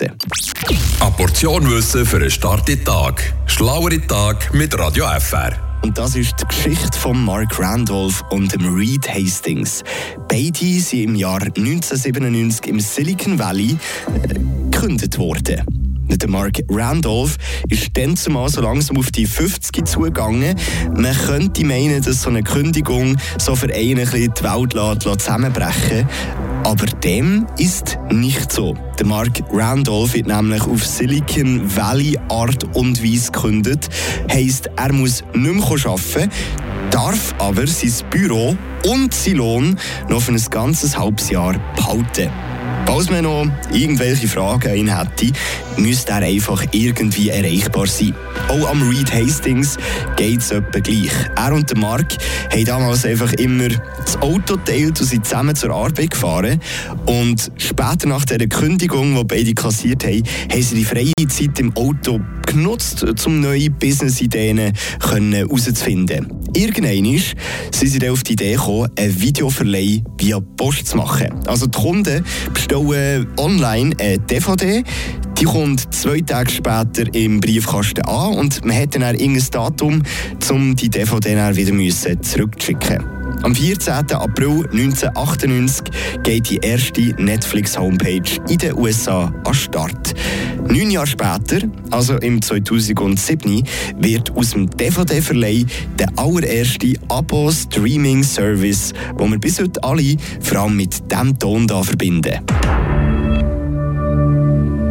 starten. Eine Portion Wissen für einen starken Tag. Schlauere Tag mit Radio FR. Und das ist die Geschichte von Mark Randolph und dem Reed Hastings. Beide sind im Jahr 1997 im Silicon Valley äh, gegründet worden. Der Mark Randolph ist dann zumal so langsam auf die 50 zugegangen. Man könnte meinen, dass so eine Kündigung so für einen die Welt zusammenbrechen aber dem ist nicht so. Der Mark Randolph wird nämlich auf Silicon Valley Art und Weise gekündigt. Heisst, er muss nicht mehr arbeiten, darf aber sein Büro und sein Lohn noch für ein ganzes halbes Jahr behalten. Falls man noch irgendwelche Fragen an ihn hätte, müsste er einfach irgendwie erreichbar sein. Auch am Reed Hastings geht es etwa gleich. Er und der Mark haben damals einfach immer das Auto teilt und sind zusammen zur Arbeit gefahren. Und später nach dieser Kündigung, die beide kassiert haben, haben sie die freie Zeit im Auto genutzt, um neue Business-Ideen herauszufinden. Irgendwann sind sie dann auf die Idee gekommen, einen Videoverleih via Post zu machen. Also die Kunden bestellen online eine DVD, die kommt zwei Tage später im Briefkasten an und man hat dann ein Datum, um die DVD dann wieder zurückzuschicken. Am 14. April 1998 geht die erste Netflix-Homepage in den USA an Start. Neun Jahre später, also im 2007, wird aus dem DVD-Verleih der allererste Abo-Streaming-Service, den wir bis heute alle vor allem mit diesem Ton hier verbinden.